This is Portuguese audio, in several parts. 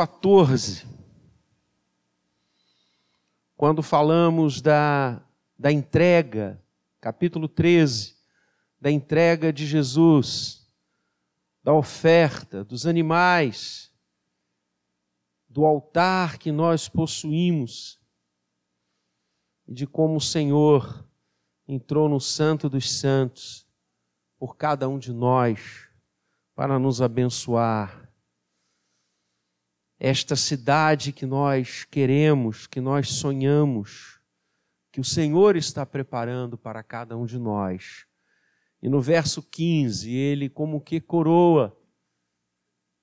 14, quando falamos da, da entrega, capítulo 13, da entrega de Jesus, da oferta, dos animais, do altar que nós possuímos, e de como o Senhor entrou no Santo dos Santos por cada um de nós para nos abençoar. Esta cidade que nós queremos, que nós sonhamos, que o Senhor está preparando para cada um de nós. E no verso 15, ele como que coroa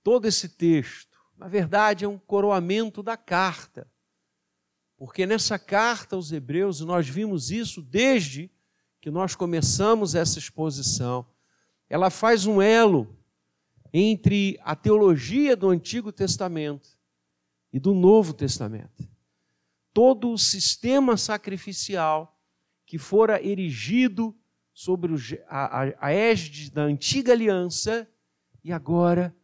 todo esse texto. Na verdade, é um coroamento da carta. Porque nessa carta aos Hebreus, nós vimos isso desde que nós começamos essa exposição. Ela faz um elo entre a teologia do Antigo Testamento e do Novo Testamento. Todo o sistema sacrificial que fora erigido sobre a, égide da antiga aliança e agora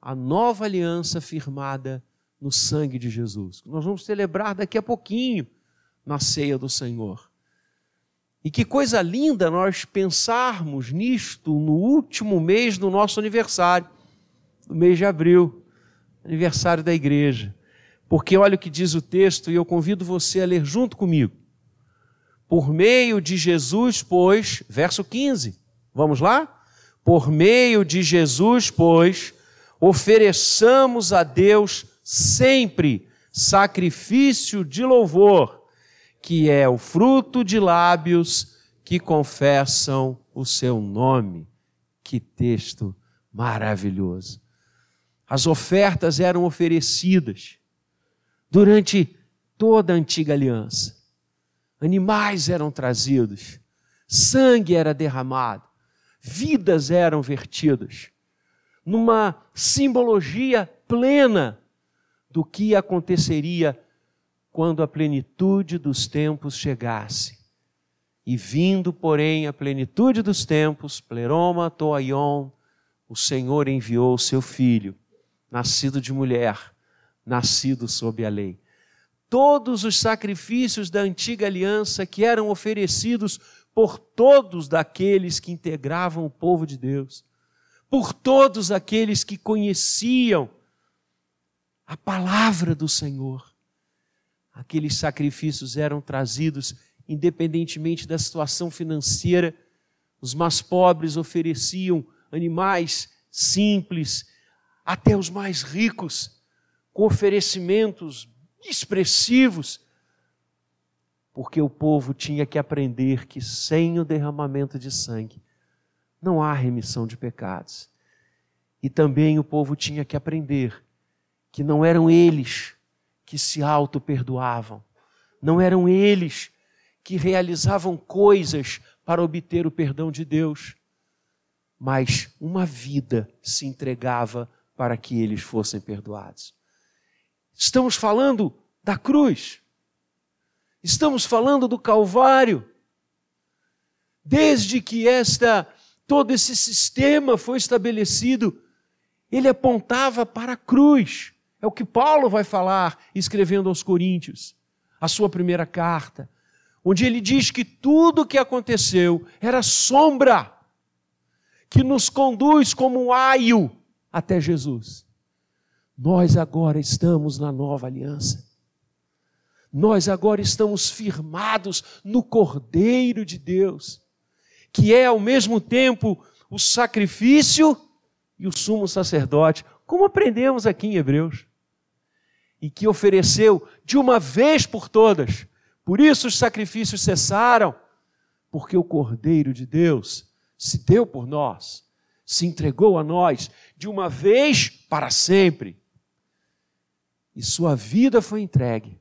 a nova aliança firmada no sangue de Jesus. Nós vamos celebrar daqui a pouquinho na ceia do Senhor. E que coisa linda nós pensarmos nisto no último mês do nosso aniversário, no mês de abril, aniversário da igreja. Porque olha o que diz o texto e eu convido você a ler junto comigo. Por meio de Jesus, pois, verso 15, vamos lá? Por meio de Jesus, pois, ofereçamos a Deus sempre sacrifício de louvor, que é o fruto de lábios que confessam o seu nome. Que texto maravilhoso. As ofertas eram oferecidas durante toda a antiga aliança animais eram trazidos, sangue era derramado, vidas eram vertidas, numa simbologia plena do que aconteceria quando a plenitude dos tempos chegasse. E vindo, porém, a plenitude dos tempos, pleroma toaion, o Senhor enviou o seu filho, nascido de mulher, nascido sob a lei todos os sacrifícios da antiga aliança que eram oferecidos por todos daqueles que integravam o povo de Deus, por todos aqueles que conheciam a palavra do Senhor. Aqueles sacrifícios eram trazidos independentemente da situação financeira. Os mais pobres ofereciam animais simples, até os mais ricos, com oferecimentos expressivos, porque o povo tinha que aprender que sem o derramamento de sangue não há remissão de pecados. E também o povo tinha que aprender que não eram eles que se auto-perdoavam, não eram eles que realizavam coisas para obter o perdão de Deus, mas uma vida se entregava para que eles fossem perdoados. Estamos falando da cruz. Estamos falando do Calvário. Desde que esta todo esse sistema foi estabelecido, ele apontava para a cruz. É o que Paulo vai falar escrevendo aos Coríntios, a sua primeira carta, onde ele diz que tudo o que aconteceu era sombra que nos conduz como um aio até Jesus. Nós agora estamos na nova aliança. Nós agora estamos firmados no Cordeiro de Deus, que é ao mesmo tempo o sacrifício e o sumo sacerdote, como aprendemos aqui em Hebreus, e que ofereceu de uma vez por todas. Por isso os sacrifícios cessaram, porque o Cordeiro de Deus se deu por nós, se entregou a nós de uma vez para sempre e sua vida foi entregue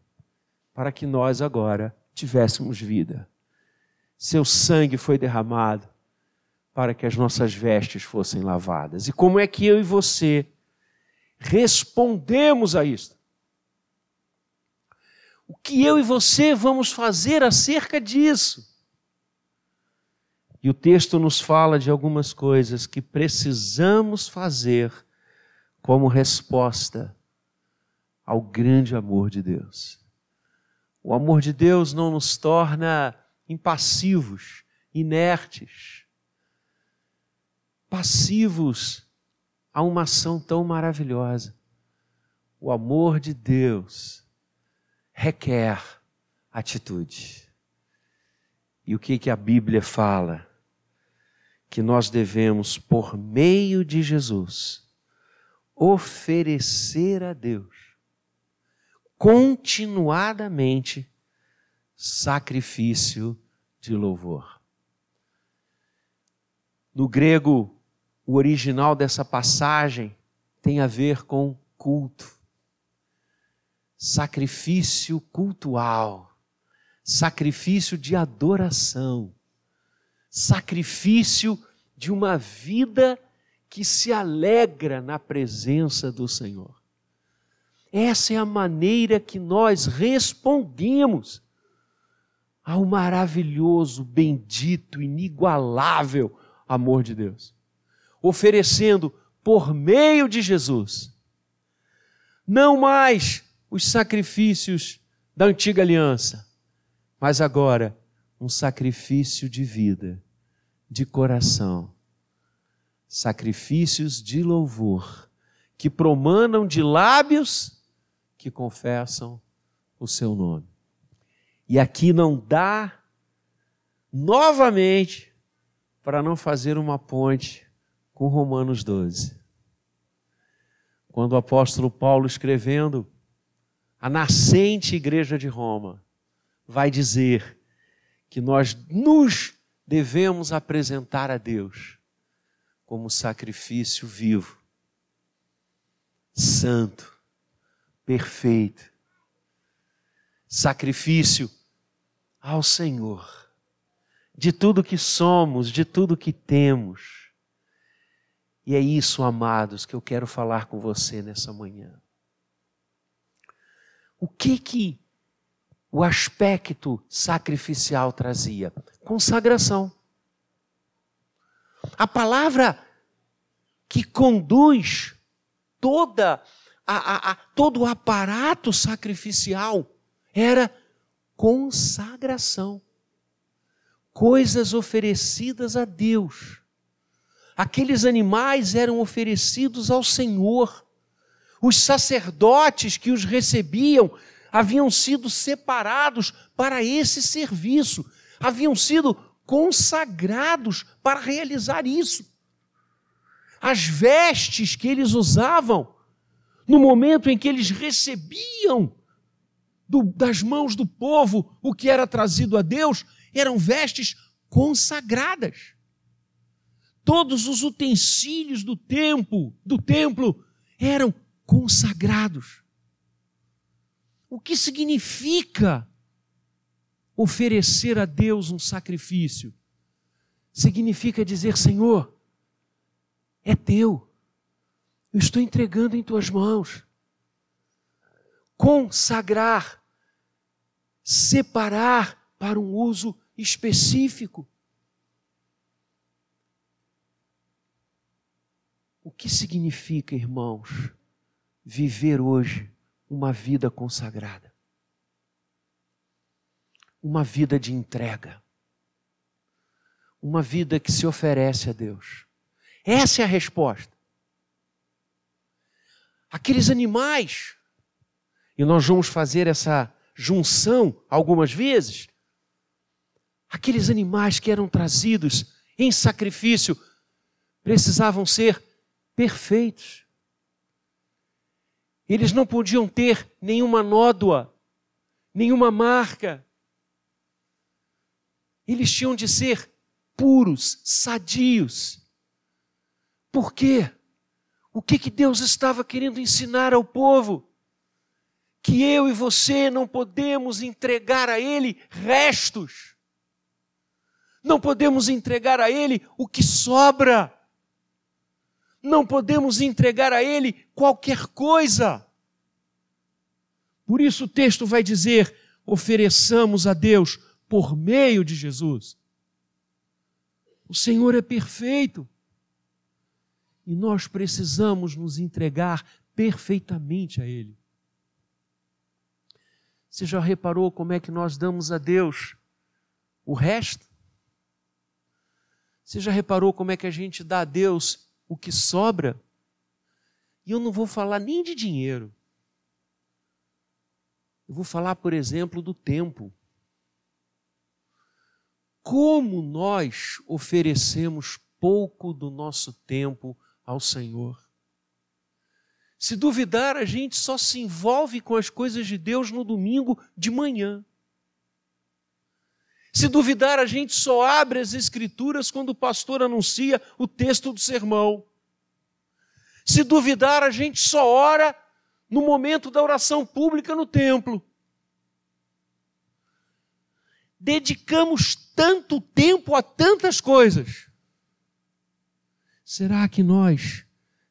para que nós agora tivéssemos vida. Seu sangue foi derramado para que as nossas vestes fossem lavadas. E como é que eu e você respondemos a isto? O que eu e você vamos fazer acerca disso? E o texto nos fala de algumas coisas que precisamos fazer como resposta ao grande amor de Deus. O amor de Deus não nos torna impassivos, inertes, passivos a uma ação tão maravilhosa. O amor de Deus requer atitude. E o que, que a Bíblia fala? Que nós devemos, por meio de Jesus, oferecer a Deus continuadamente sacrifício de louvor. No grego, o original dessa passagem tem a ver com culto, sacrifício cultual, sacrifício de adoração, sacrifício de uma vida que se alegra na presença do Senhor. Essa é a maneira que nós respondemos ao maravilhoso, bendito, inigualável amor de Deus, oferecendo por meio de Jesus, não mais os sacrifícios da antiga aliança, mas agora um sacrifício de vida, de coração, sacrifícios de louvor, que promanam de lábios que confessam o seu nome. E aqui não dá novamente para não fazer uma ponte com Romanos 12. Quando o apóstolo Paulo escrevendo a nascente igreja de Roma vai dizer que nós nos devemos apresentar a Deus como sacrifício vivo, santo, perfeito, sacrifício ao Senhor, de tudo que somos, de tudo que temos. E é isso, amados, que eu quero falar com você nessa manhã. O que que o aspecto sacrificial trazia? Consagração. A palavra que conduz toda a, a, a, todo o aparato sacrificial era consagração. Coisas oferecidas a Deus. Aqueles animais eram oferecidos ao Senhor. Os sacerdotes que os recebiam haviam sido separados para esse serviço, haviam sido consagrados para realizar isso. As vestes que eles usavam, no momento em que eles recebiam do, das mãos do povo o que era trazido a Deus eram vestes consagradas. Todos os utensílios do templo, do templo eram consagrados. O que significa oferecer a Deus um sacrifício? Significa dizer, Senhor, é teu. Eu estou entregando em tuas mãos. Consagrar separar para um uso específico. O que significa, irmãos, viver hoje uma vida consagrada? Uma vida de entrega. Uma vida que se oferece a Deus. Essa é a resposta. Aqueles animais, e nós vamos fazer essa junção algumas vezes, aqueles animais que eram trazidos em sacrifício precisavam ser perfeitos. Eles não podiam ter nenhuma nódoa, nenhuma marca. Eles tinham de ser puros, sadios. Por quê? O que, que Deus estava querendo ensinar ao povo? que eu e você não podemos entregar a Ele restos, não podemos entregar a Ele o que sobra, não podemos entregar a Ele qualquer coisa. Por isso o texto vai dizer: ofereçamos a Deus por meio de Jesus. O Senhor é perfeito e nós precisamos nos entregar perfeitamente a Ele. Você já reparou como é que nós damos a Deus o resto? Você já reparou como é que a gente dá a Deus o que sobra? E eu não vou falar nem de dinheiro. Eu vou falar, por exemplo, do tempo. Como nós oferecemos pouco do nosso tempo ao Senhor. Se duvidar, a gente só se envolve com as coisas de Deus no domingo de manhã. Se duvidar, a gente só abre as Escrituras quando o pastor anuncia o texto do sermão. Se duvidar, a gente só ora no momento da oração pública no templo. Dedicamos tanto tempo a tantas coisas. Será que nós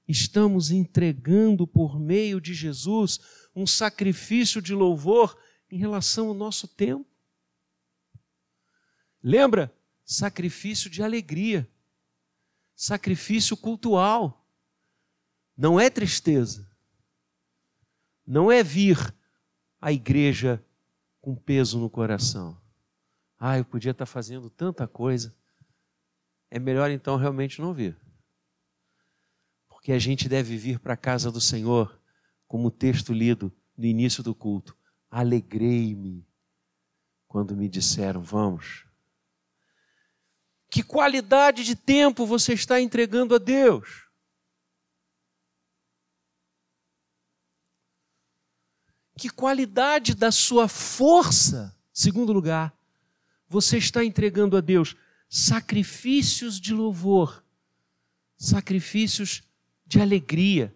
estamos entregando por meio de Jesus um sacrifício de louvor em relação ao nosso tempo? Lembra? Sacrifício de alegria, sacrifício cultual. Não é tristeza, não é vir à igreja com peso no coração. Ah, eu podia estar fazendo tanta coisa. É melhor então realmente não vir. Porque a gente deve vir para a casa do Senhor, como o texto lido no início do culto. Alegrei-me quando me disseram, vamos. Que qualidade de tempo você está entregando a Deus? Que qualidade da sua força, segundo lugar, você está entregando a Deus? Sacrifícios de louvor, sacrifícios de alegria.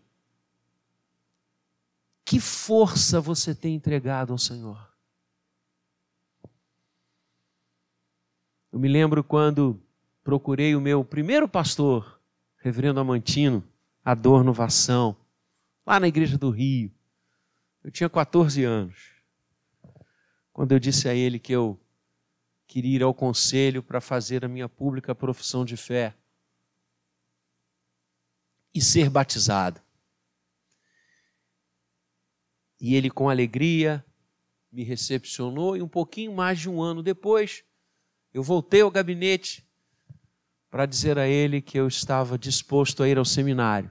Que força você tem entregado ao Senhor? Eu me lembro quando procurei o meu primeiro pastor, Reverendo Amantino, Adorno Vação, lá na igreja do Rio. Eu tinha 14 anos. Quando eu disse a ele que eu queria ir ao conselho para fazer a minha pública profissão de fé e ser batizado. E ele, com alegria, me recepcionou, e um pouquinho mais de um ano depois, eu voltei ao gabinete para dizer a ele que eu estava disposto a ir ao seminário.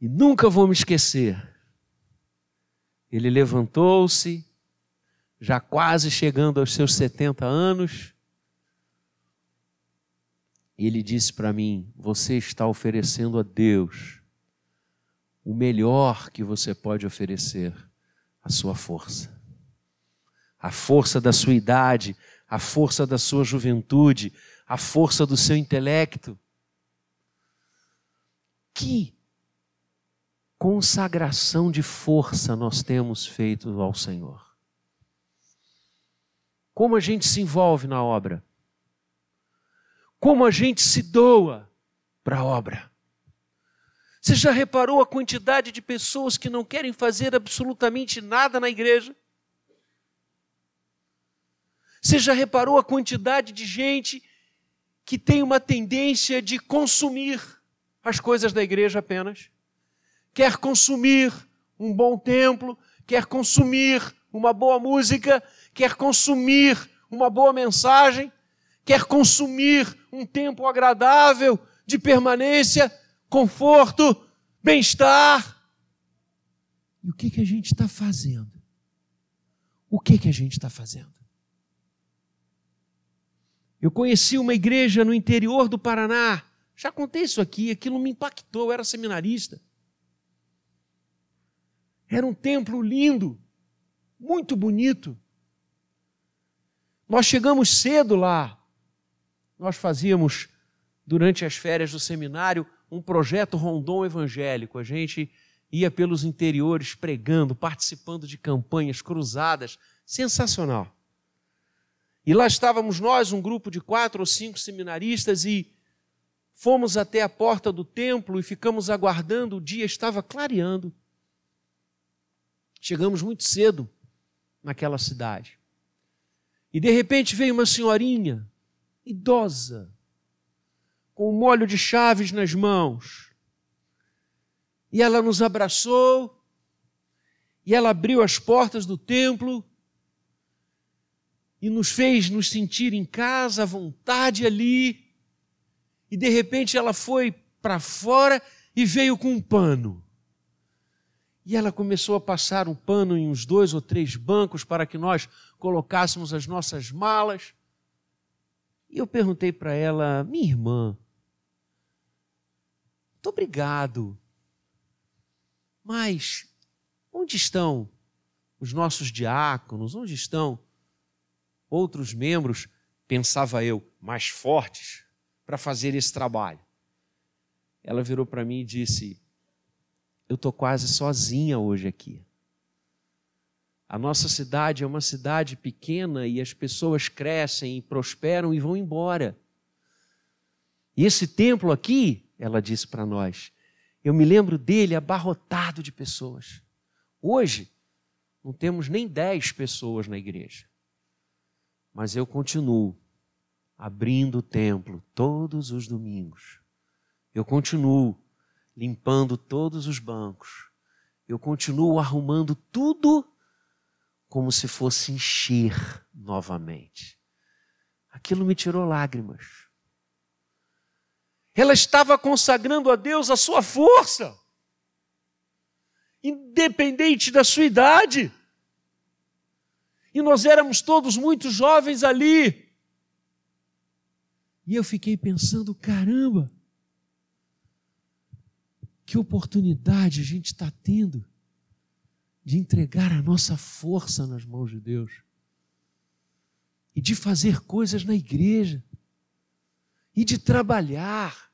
E nunca vou me esquecer. Ele levantou-se, já quase chegando aos seus 70 anos, e ele disse para mim: Você está oferecendo a Deus o melhor que você pode oferecer, a sua força a força da sua idade, a força da sua juventude, a força do seu intelecto. Que consagração de força nós temos feito ao Senhor. Como a gente se envolve na obra. Como a gente se doa para a obra. Você já reparou a quantidade de pessoas que não querem fazer absolutamente nada na igreja? Você já reparou a quantidade de gente que tem uma tendência de consumir as coisas da igreja apenas? Quer consumir um bom templo, quer consumir uma boa música, quer consumir uma boa mensagem, quer consumir um tempo agradável de permanência, conforto, bem-estar. E o que, que a gente está fazendo? O que, que a gente está fazendo? Eu conheci uma igreja no interior do Paraná. Já contei isso aqui, aquilo me impactou, eu era seminarista. Era um templo lindo, muito bonito. Nós chegamos cedo lá. Nós fazíamos, durante as férias do seminário, um projeto rondon evangélico. A gente ia pelos interiores pregando, participando de campanhas cruzadas. Sensacional. E lá estávamos nós, um grupo de quatro ou cinco seminaristas, e fomos até a porta do templo e ficamos aguardando. O dia estava clareando. Chegamos muito cedo naquela cidade. E de repente veio uma senhorinha, idosa, com um molho de chaves nas mãos. E ela nos abraçou E ela abriu as portas do templo e nos fez nos sentir em casa, à vontade ali. E de repente ela foi para fora e veio com um pano. E ela começou a passar um pano em uns dois ou três bancos para que nós colocássemos as nossas malas. E eu perguntei para ela, minha irmã, muito obrigado, mas onde estão os nossos diáconos? Onde estão outros membros, pensava eu, mais fortes para fazer esse trabalho? Ela virou para mim e disse: eu estou quase sozinha hoje aqui. A nossa cidade é uma cidade pequena e as pessoas crescem prosperam e vão embora. E esse templo aqui, ela disse para nós, eu me lembro dele abarrotado de pessoas. Hoje, não temos nem dez pessoas na igreja. Mas eu continuo abrindo o templo todos os domingos. Eu continuo limpando todos os bancos. Eu continuo arrumando tudo como se fosse encher novamente. Aquilo me tirou lágrimas. Ela estava consagrando a Deus a sua força, independente da sua idade. E nós éramos todos muito jovens ali. E eu fiquei pensando: caramba, que oportunidade a gente está tendo de entregar a nossa força nas mãos de Deus e de fazer coisas na igreja e de trabalhar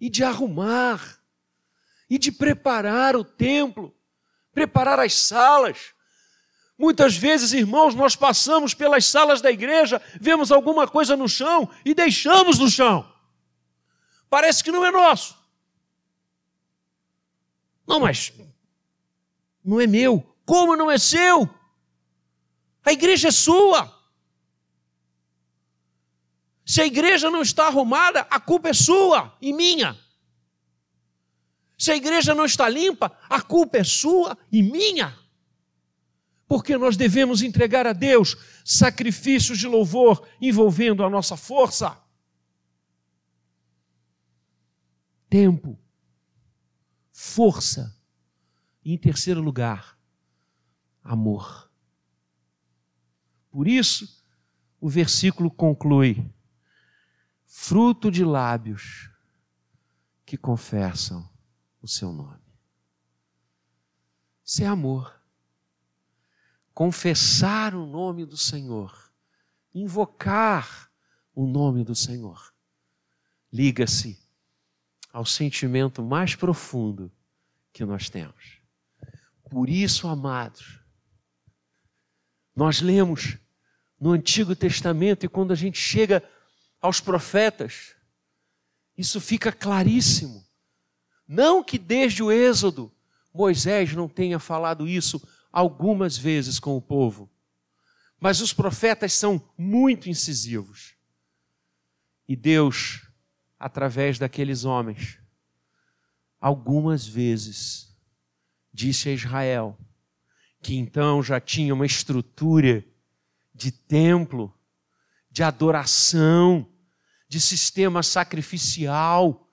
e de arrumar e de preparar o templo, preparar as salas. Muitas vezes, irmãos, nós passamos pelas salas da igreja, vemos alguma coisa no chão e deixamos no chão. Parece que não é nosso. Não, mas não é meu. Como não é seu? A igreja é sua. Se a igreja não está arrumada, a culpa é sua e minha. Se a igreja não está limpa, a culpa é sua e minha. Porque nós devemos entregar a Deus sacrifícios de louvor envolvendo a nossa força. Tempo força. E em terceiro lugar, amor. Por isso, o versículo conclui: fruto de lábios que confessam o seu nome. Isso é amor. Confessar o nome do Senhor, invocar o nome do Senhor, liga-se ao sentimento mais profundo que nós temos. Por isso, amados, nós lemos no Antigo Testamento e quando a gente chega aos profetas, isso fica claríssimo. Não que desde o Êxodo Moisés não tenha falado isso algumas vezes com o povo, mas os profetas são muito incisivos. E Deus através daqueles homens, algumas vezes disse a Israel, que então já tinha uma estrutura de templo, de adoração, de sistema sacrificial,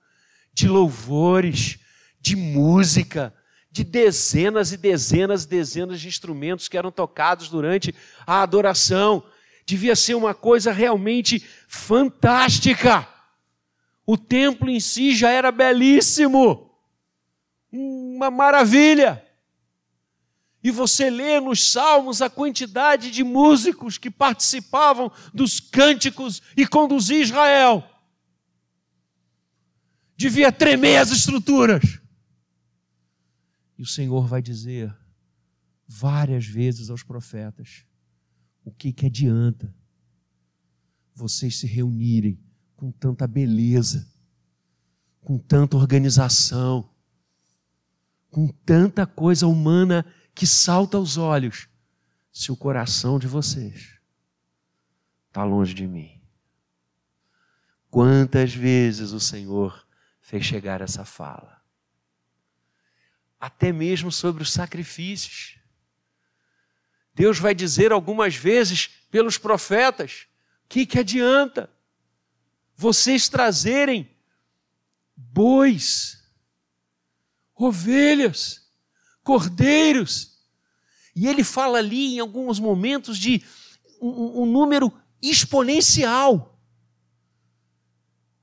de louvores, de música, de dezenas e dezenas e dezenas de instrumentos que eram tocados durante a adoração. Devia ser uma coisa realmente fantástica. O templo em si já era belíssimo, uma maravilha. E você lê nos salmos a quantidade de músicos que participavam dos cânticos e conduzir Israel. Devia tremer as estruturas. E o Senhor vai dizer várias vezes aos profetas: o que, que adianta vocês se reunirem com tanta beleza, com tanta organização, com tanta coisa humana que salta aos olhos, se o coração de vocês está longe de mim. Quantas vezes o Senhor fez chegar essa fala? Até mesmo sobre os sacrifícios. Deus vai dizer algumas vezes pelos profetas: que, que adianta vocês trazerem bois, ovelhas, cordeiros? E ele fala ali em alguns momentos de um, um número exponencial.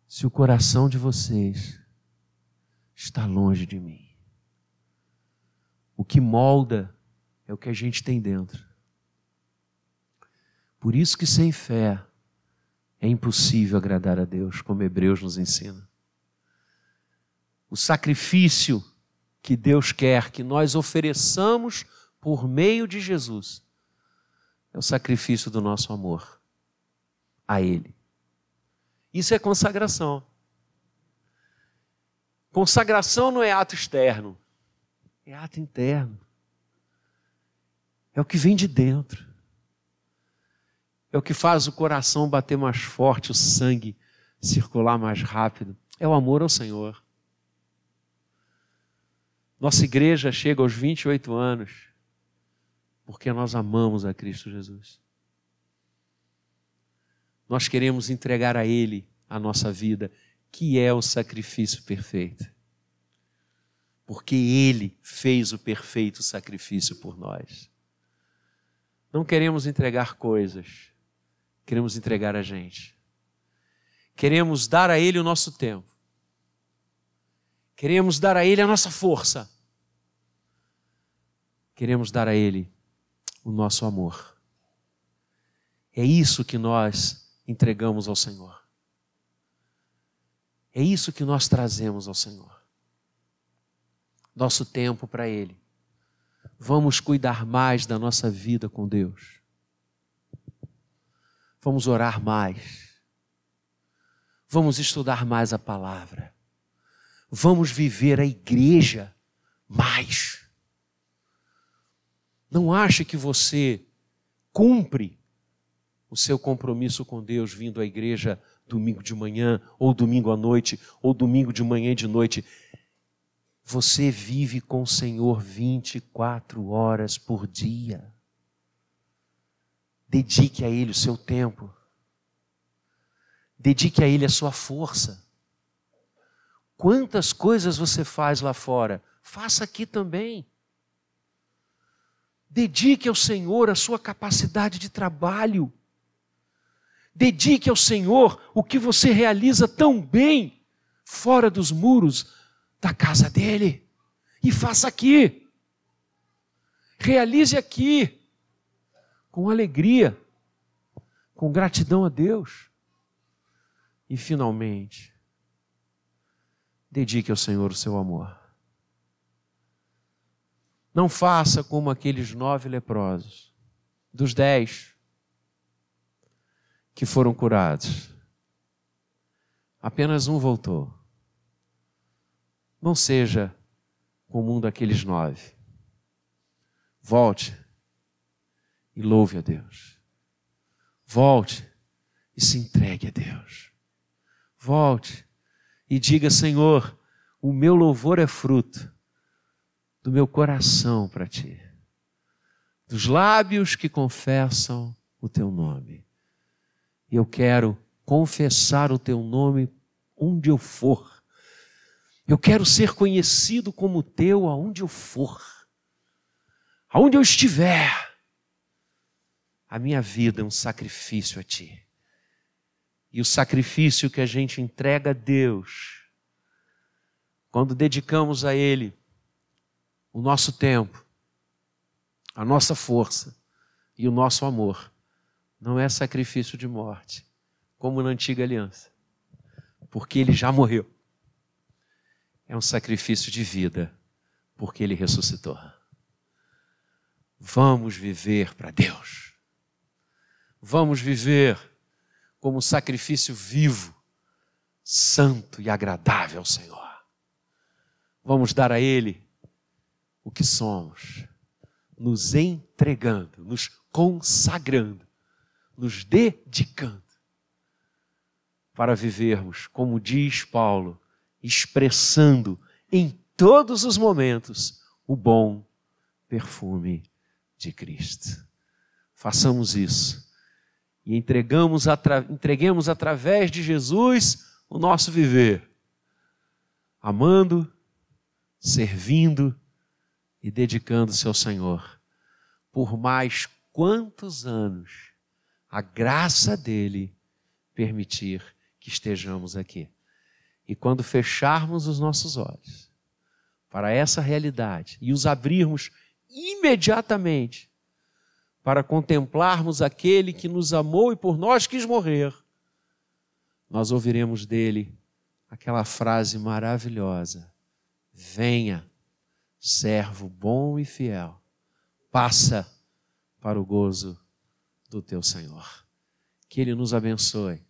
Se o coração de vocês está longe de mim, o que molda é o que a gente tem dentro. Por isso que sem fé é impossível agradar a Deus, como Hebreus nos ensina. O sacrifício que Deus quer que nós ofereçamos por meio de Jesus é o sacrifício do nosso amor a Ele. Isso é consagração. Consagração não é ato externo, é ato interno. É o que vem de dentro. É o que faz o coração bater mais forte, o sangue circular mais rápido. É o amor ao Senhor. Nossa igreja chega aos 28 anos porque nós amamos a Cristo Jesus. Nós queremos entregar a Ele a nossa vida, que é o sacrifício perfeito. Porque Ele fez o perfeito sacrifício por nós. Não queremos entregar coisas, queremos entregar a gente. Queremos dar a Ele o nosso tempo. Queremos dar a Ele a nossa força. Queremos dar a Ele o nosso amor. É isso que nós entregamos ao Senhor. É isso que nós trazemos ao Senhor. Nosso tempo para Ele. Vamos cuidar mais da nossa vida com Deus. Vamos orar mais. Vamos estudar mais a palavra. Vamos viver a igreja mais. Não ache que você cumpre o seu compromisso com Deus vindo à igreja domingo de manhã, ou domingo à noite, ou domingo de manhã e de noite. Você vive com o Senhor 24 horas por dia. Dedique a Ele o seu tempo. Dedique a Ele a sua força. Quantas coisas você faz lá fora, faça aqui também. Dedique ao Senhor a sua capacidade de trabalho. Dedique ao Senhor o que você realiza tão bem fora dos muros da casa dele. E faça aqui. Realize aqui. Com alegria. Com gratidão a Deus. E finalmente, dedique ao Senhor o seu amor. Não faça como aqueles nove leprosos, dos dez que foram curados. Apenas um voltou. Não seja como um daqueles nove. Volte e louve a Deus. Volte e se entregue a Deus. Volte e diga: Senhor, o meu louvor é fruto do meu coração para ti, dos lábios que confessam o teu nome. E eu quero confessar o teu nome onde eu for. Eu quero ser conhecido como teu aonde eu for. Aonde eu estiver. A minha vida é um sacrifício a ti. E o sacrifício que a gente entrega a Deus, quando dedicamos a Ele o nosso tempo, a nossa força e o nosso amor. Não é sacrifício de morte, como na antiga aliança, porque ele já morreu. É um sacrifício de vida, porque ele ressuscitou. Vamos viver para Deus. Vamos viver como sacrifício vivo, santo e agradável ao Senhor. Vamos dar a Ele o que somos, nos entregando, nos consagrando, nos dedicando para vivermos, como diz Paulo, expressando em todos os momentos o bom perfume de Cristo. Façamos isso e entregamos atra... entreguemos através de Jesus o nosso viver, amando, servindo e dedicando-se ao Senhor por mais quantos anos a graça dele permitir que estejamos aqui. E quando fecharmos os nossos olhos para essa realidade e os abrirmos imediatamente para contemplarmos aquele que nos amou e por nós quis morrer, nós ouviremos dele aquela frase maravilhosa: Venha, servo bom e fiel, passa para o gozo do teu Senhor. Que ele nos abençoe,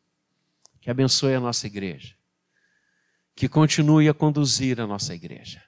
que abençoe a nossa igreja, que continue a conduzir a nossa igreja